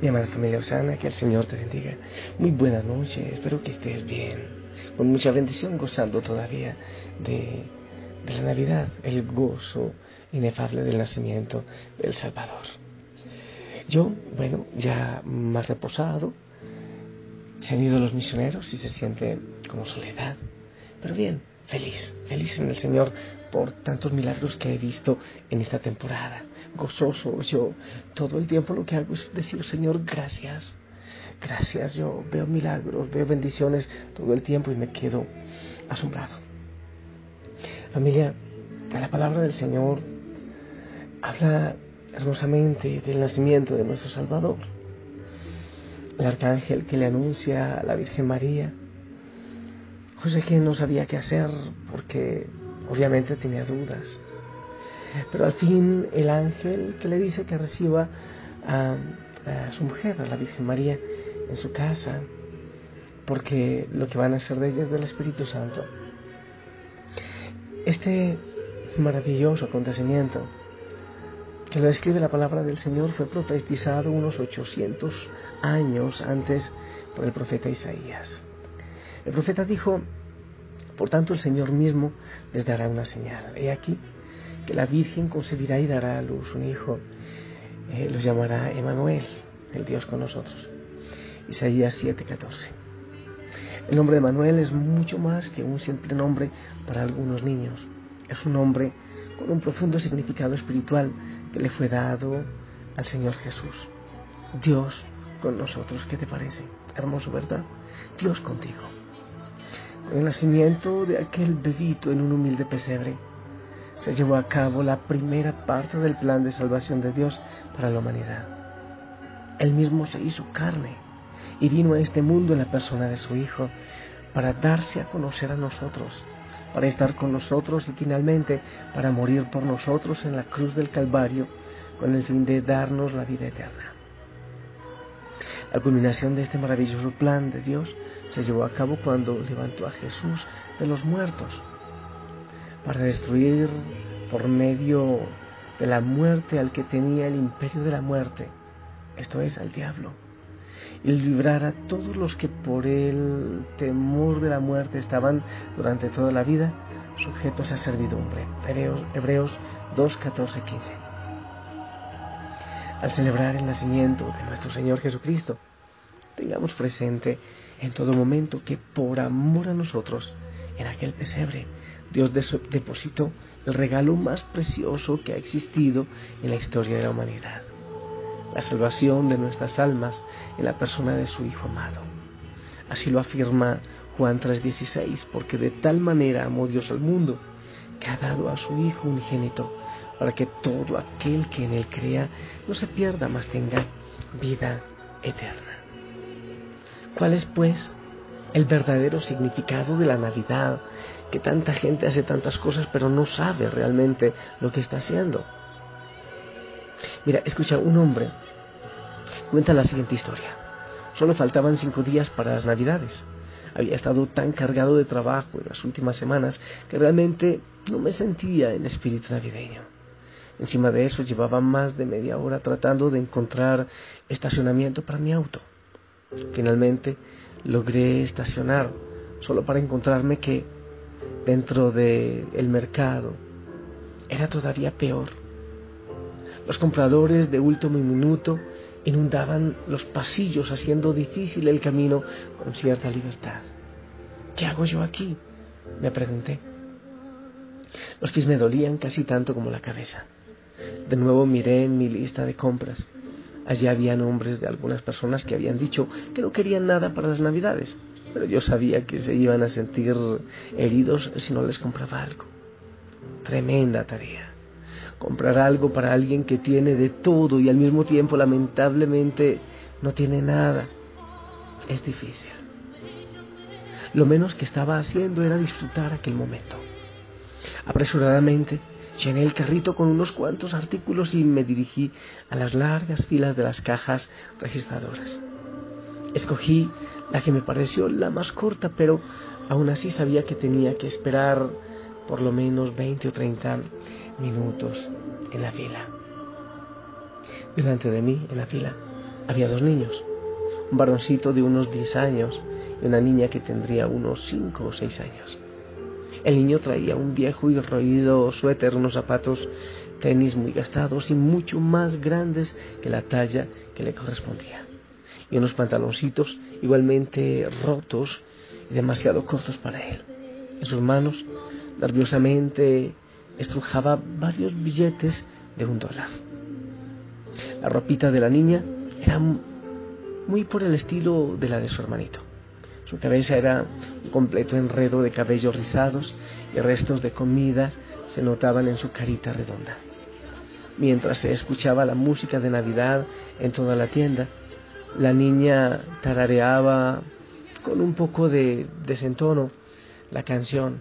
Mi amada familia Osana, que el Señor te bendiga. Muy buenas noches, espero que estés bien, con mucha bendición, gozando todavía de, de la Navidad, el gozo inefable del nacimiento del Salvador. Yo, bueno, ya más reposado, se han ido los misioneros y se siente como soledad, pero bien, feliz, feliz en el Señor por tantos milagros que he visto en esta temporada. Gozoso, yo todo el tiempo lo que hago es decir, Señor, gracias. Gracias, yo veo milagros, veo bendiciones todo el tiempo y me quedo asombrado. Familia, la palabra del Señor habla hermosamente del nacimiento de nuestro Salvador. El arcángel que le anuncia a la Virgen María. José que no sabía qué hacer porque obviamente tenía dudas. Pero al fin el ángel que le dice que reciba a, su mujer, a la Virgen María, en su casa, porque lo que van a hacer de ella es del Espíritu Santo. Este maravilloso acontecimiento que lo describe la palabra del Señor fue profetizado unos 800 años antes por el profeta Isaías. El profeta dijo, por tanto el Señor mismo les dará una señal. He aquí que la Virgen concebirá y dará a luz un hijo. Eh, los llamará Emanuel, el Dios con nosotros. Isaías 7:14. El nombre de Emanuel es mucho más que un simple nombre para algunos niños. Es un nombre con un profundo significado espiritual que le fue dado al Señor Jesús. Dios con nosotros, ¿qué te parece? Hermoso, ¿verdad? Dios contigo. El nacimiento de aquel bebito en un humilde pesebre, se llevó a cabo la primera parte del plan de salvación de Dios para la humanidad. Él mismo se hizo carne y vino a este mundo en la persona de su Hijo para darse a conocer a nosotros, para estar con nosotros y finalmente para morir por nosotros en la cruz del Calvario con el fin de darnos la vida eterna. La culminación de este maravilloso plan de Dios se llevó a cabo cuando levantó a Jesús de los muertos para destruir por medio de la muerte al que tenía el imperio de la muerte, esto es, al diablo, y librar a todos los que por el temor de la muerte estaban durante toda la vida sujetos a servidumbre. Hebreos, Hebreos 2, 14, 15. Al celebrar el nacimiento de nuestro Señor Jesucristo, tengamos presente en todo momento que por amor a nosotros, en aquel pesebre, Dios depositó el regalo más precioso que ha existido en la historia de la humanidad, la salvación de nuestras almas en la persona de su Hijo amado. Así lo afirma Juan 3:16, porque de tal manera amó Dios al mundo, que ha dado a su Hijo unigénito, para que todo aquel que en él crea no se pierda, mas tenga vida eterna. ¿Cuál es, pues, el verdadero significado de la Navidad? Que tanta gente hace tantas cosas, pero no sabe realmente lo que está haciendo. Mira, escucha, un hombre cuenta la siguiente historia. Solo faltaban cinco días para las Navidades. Había estado tan cargado de trabajo en las últimas semanas que realmente no me sentía en espíritu navideño. Encima de eso llevaba más de media hora tratando de encontrar estacionamiento para mi auto. Finalmente logré estacionar solo para encontrarme que dentro del el mercado era todavía peor. Los compradores de último minuto inundaban los pasillos haciendo difícil el camino con cierta libertad. ¿Qué hago yo aquí? me pregunté. Los pies me dolían casi tanto como la cabeza. De nuevo miré en mi lista de compras. Allí había nombres de algunas personas que habían dicho que no querían nada para las navidades, pero yo sabía que se iban a sentir heridos si no les compraba algo. Tremenda tarea. Comprar algo para alguien que tiene de todo y al mismo tiempo lamentablemente no tiene nada es difícil. Lo menos que estaba haciendo era disfrutar aquel momento. Apresuradamente llené el carrito con unos cuantos artículos y me dirigí a las largas filas de las cajas registradoras. Escogí la que me pareció la más corta, pero aún así sabía que tenía que esperar por lo menos 20 o 30 minutos en la fila. Delante de mí, en la fila, había dos niños, un varoncito de unos 10 años y una niña que tendría unos 5 o 6 años. El niño traía un viejo y roído suéter, unos zapatos tenis muy gastados y mucho más grandes que la talla que le correspondía. Y unos pantaloncitos igualmente rotos y demasiado cortos para él. En sus manos, nerviosamente, estrujaba varios billetes de un dólar. La ropita de la niña era muy por el estilo de la de su hermanito. Su cabeza era un completo enredo de cabellos rizados y restos de comida se notaban en su carita redonda. Mientras se escuchaba la música de Navidad en toda la tienda, la niña tarareaba con un poco de desentono la canción,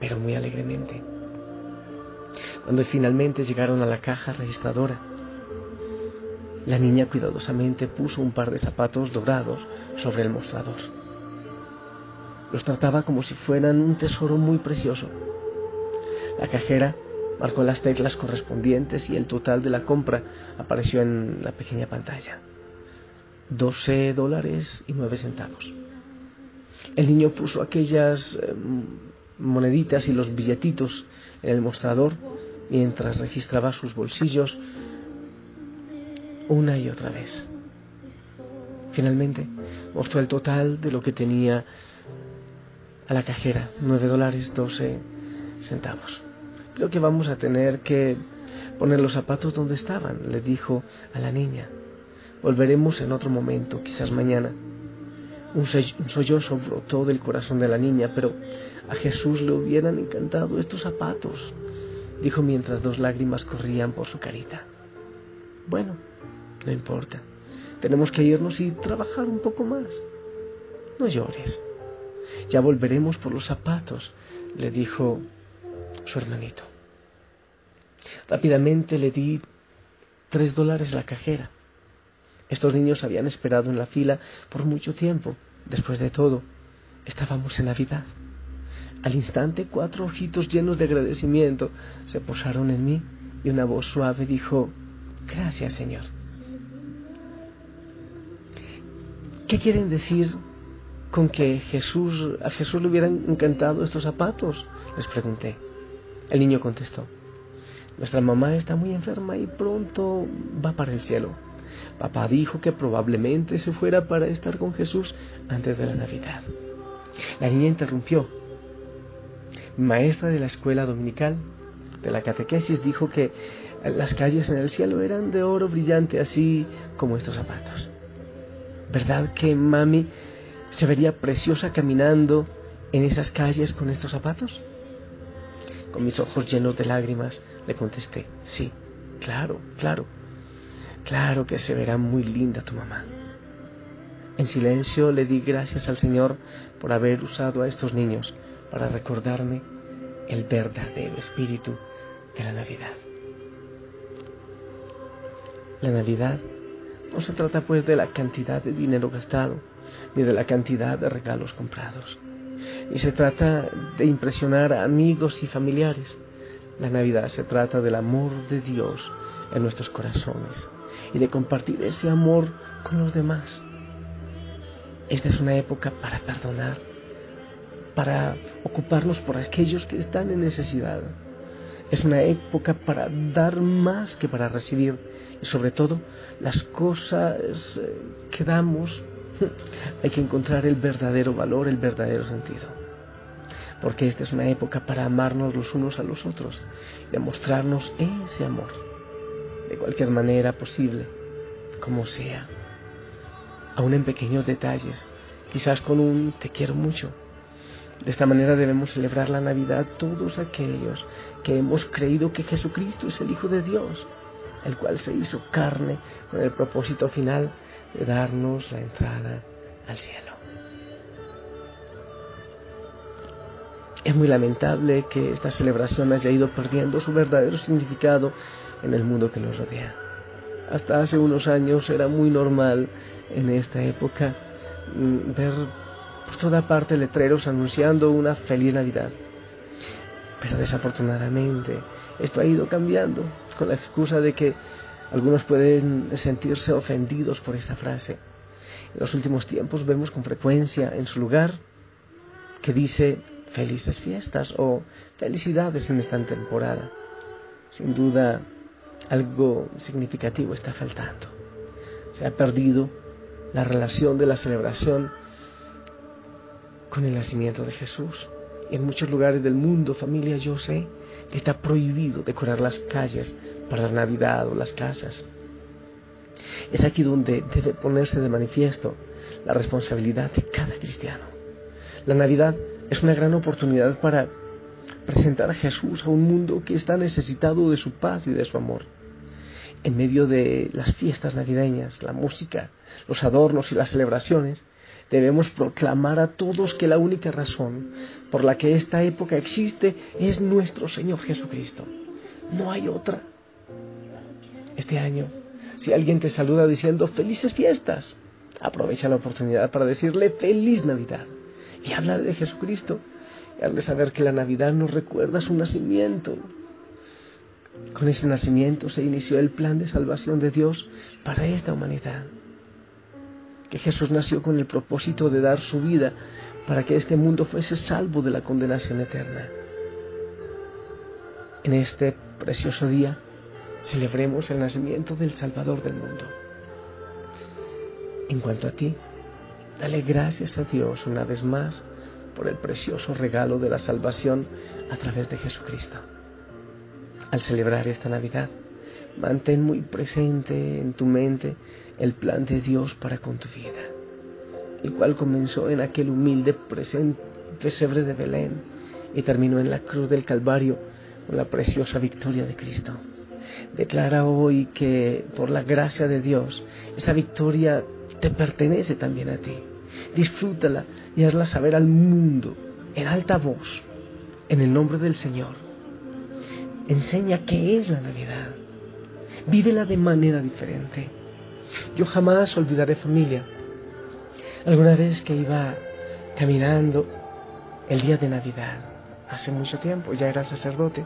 pero muy alegremente. Cuando finalmente llegaron a la caja registradora, la niña cuidadosamente puso un par de zapatos dorados sobre el mostrador. Los trataba como si fueran un tesoro muy precioso. La cajera marcó las teclas correspondientes y el total de la compra apareció en la pequeña pantalla. 12 dólares y 9 centavos. El niño puso aquellas em, moneditas y los billetitos en el mostrador mientras registraba sus bolsillos una y otra vez. Finalmente mostró el total de lo que tenía a la cajera, 9 dólares 12 centavos. Creo que vamos a tener que poner los zapatos donde estaban, le dijo a la niña. Volveremos en otro momento, quizás mañana. Un, sollozo brotó del corazón de la niña, pero a Jesús le hubieran encantado estos zapatos, dijo mientras dos lágrimas corrían por su carita. Bueno, no importa. Tenemos que irnos y trabajar un poco más. No llores. Ya volveremos por los zapatos, le dijo su hermanito. Rápidamente le di tres dólares a la cajera. Estos niños habían esperado en la fila por mucho tiempo. Después de todo, estábamos en Navidad. Al instante, cuatro ojitos llenos de agradecimiento se posaron en mí y una voz suave dijo, Gracias, Señor. ¿Qué quieren decir con que Jesús, a Jesús le hubieran encantado estos zapatos? Les pregunté. El niño contestó, nuestra mamá está muy enferma y pronto va para el cielo. Papá dijo que probablemente se fuera para estar con Jesús antes de la Navidad. La niña interrumpió. Maestra de la escuela dominical, de la catequesis, dijo que las calles en el cielo eran de oro brillante, así como estos zapatos. ¿Verdad que mami se vería preciosa caminando en esas calles con estos zapatos? Con mis ojos llenos de lágrimas le contesté, sí, claro, claro, claro que se verá muy linda tu mamá. En silencio le di gracias al Señor por haber usado a estos niños para recordarme el verdadero espíritu de la Navidad. La Navidad no se trata pues de la cantidad de dinero gastado, ni de la cantidad de regalos comprados. Y se trata de impresionar a amigos y familiares. La Navidad se trata del amor de Dios en nuestros corazones y de compartir ese amor con los demás. Esta es una época para perdonar, para ocuparnos por aquellos que están en necesidad. Es una época para dar más que para recibir y sobre todo las cosas eh, que damos hay que encontrar el verdadero valor, el verdadero sentido. Porque esta es una época para amarnos los unos a los otros, demostrarnos ese amor, de cualquier manera posible, como sea, aún en pequeños detalles, quizás con un te quiero mucho, De esta manera debemos celebrar la Navidad todos aquellos que hemos creído que Jesucristo es el Hijo de Dios, el cual se hizo carne con el propósito final darnos la entrada al cielo. Es muy lamentable que esta celebración haya ido perdiendo su verdadero significado en el mundo que nos rodea. Hasta hace unos años era muy normal en esta época mm, ver por toda parte letreros anunciando una feliz Navidad. Pero desafortunadamente esto ha ido cambiando con la excusa de que algunos pueden sentirse ofendidos por esta frase. En los últimos tiempos vemos con frecuencia en su lugar que dice felices fiestas o felicidades en esta temporada. Sin duda algo significativo está faltando. Se ha perdido la relación de la celebración con el nacimiento de Jesús. En muchos lugares del mundo, familia, yo sé que está prohibido decorar las calles para la Navidad o las casas. Es aquí donde debe ponerse de manifiesto la responsabilidad de cada cristiano. La Navidad es una gran oportunidad para presentar a Jesús a un mundo que está necesitado de su paz y de su amor. En medio de las fiestas navideñas, la música, los adornos y las celebraciones, debemos proclamar a todos que la única razón por la que esta época existe es nuestro Señor Jesucristo. No hay otra. Este año, si alguien te saluda diciendo felices fiestas, aprovecha la oportunidad para decirle feliz Navidad y habla de Jesucristo. Y de saber que la Navidad nos recuerda su nacimiento. Con ese nacimiento se inició el plan de salvación de Dios para esta humanidad. Que Jesús nació con el propósito de dar su vida para que este mundo fuese salvo de la condenación eterna. En este precioso día celebremos el nacimiento del Salvador del mundo. En cuanto a ti, Dale gracias a Dios una vez más por el precioso regalo de la salvación a través de Jesucristo. Al celebrar esta Navidad, mantén muy presente en tu mente el plan de Dios para con tu vida, el cual comenzó en aquel humilde pesebre de Belén y terminó en la cruz del Calvario con la preciosa victoria de Cristo. Declara hoy que por la gracia de Dios esa victoria te pertenece también a ti. Disfrútala y hazla saber al mundo en alta voz, en el nombre del Señor. Enseña qué es la Navidad. Vívela de manera diferente. Yo jamás olvidaré familia. Alguna vez que iba caminando el día de Navidad, hace mucho tiempo, ya era sacerdote,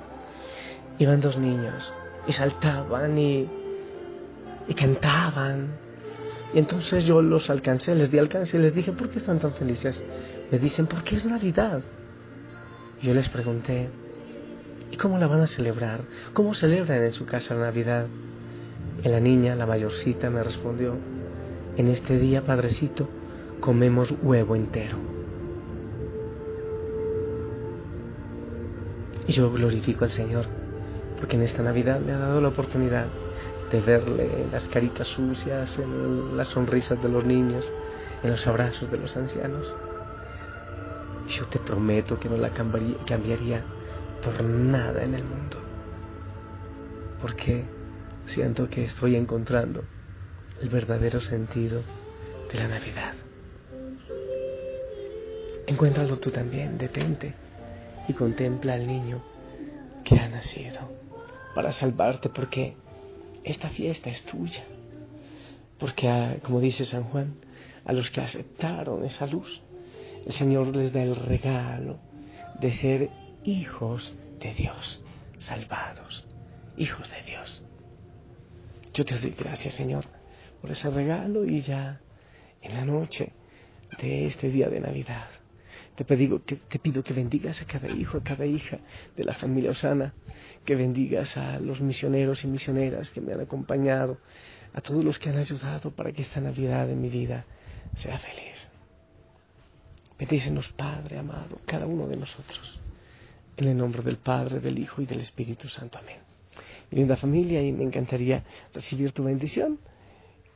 iban dos niños y saltaban y, y cantaban y entonces yo los alcancé, les di alcance y les dije, ¿por qué están tan felices? Me dicen, porque es Navidad. Yo les pregunté, ¿y cómo la van a celebrar? ¿Cómo celebran en su casa Navidad? Y la niña, la mayorcita, me respondió, en este día, padrecito, comemos huevo entero. Y yo glorifico al Señor, porque en esta Navidad me ha dado la oportunidad de verle las caritas sucias, en las sonrisas de los niños, en los abrazos de los ancianos. Yo te prometo que no la cambiaría por nada en el mundo, porque siento que estoy encontrando el verdadero sentido de la Navidad. Encuéntralo tú también, detente y contempla al niño que ha nacido para salvarte, porque esta fiesta es tuya. Porque, como dice San Juan, a los que aceptaron esa luz, el Señor les da el regalo de ser hijos de Dios, salvados, hijos de Dios. Yo te doy gracias, Señor, por ese regalo y ya en la noche de este día de Navidad. Te, te pido que bendigas a cada hijo, a cada hija de la familia Osana, que bendigas a los misioneros y misioneras que me han acompañado, a todos los que han ayudado para que esta Navidad de mi vida sea feliz. Bendícenos, Padre amado, cada uno de nosotros. En el nombre del Padre, del Hijo y del Espíritu Santo. Amén. Mi linda familia, y me encantaría recibir tu bendición,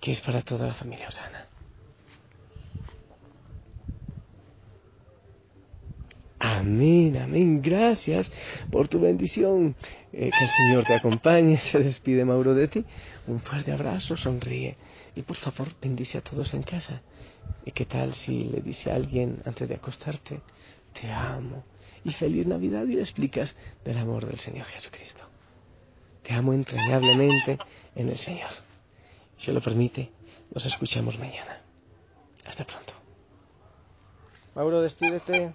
que es para toda la familia Osana. Amén, amén. Gracias por tu bendición. Eh, que el Señor te acompañe. Se despide Mauro de ti. Un fuerte abrazo, sonríe. Y por favor, bendice a todos en casa. ¿Y qué tal si le dice a alguien antes de acostarte, te amo y feliz Navidad y le explicas del amor del Señor Jesucristo? Te amo entrañablemente en el Señor. Si lo permite, nos escuchamos mañana. Hasta pronto. Mauro, despídete.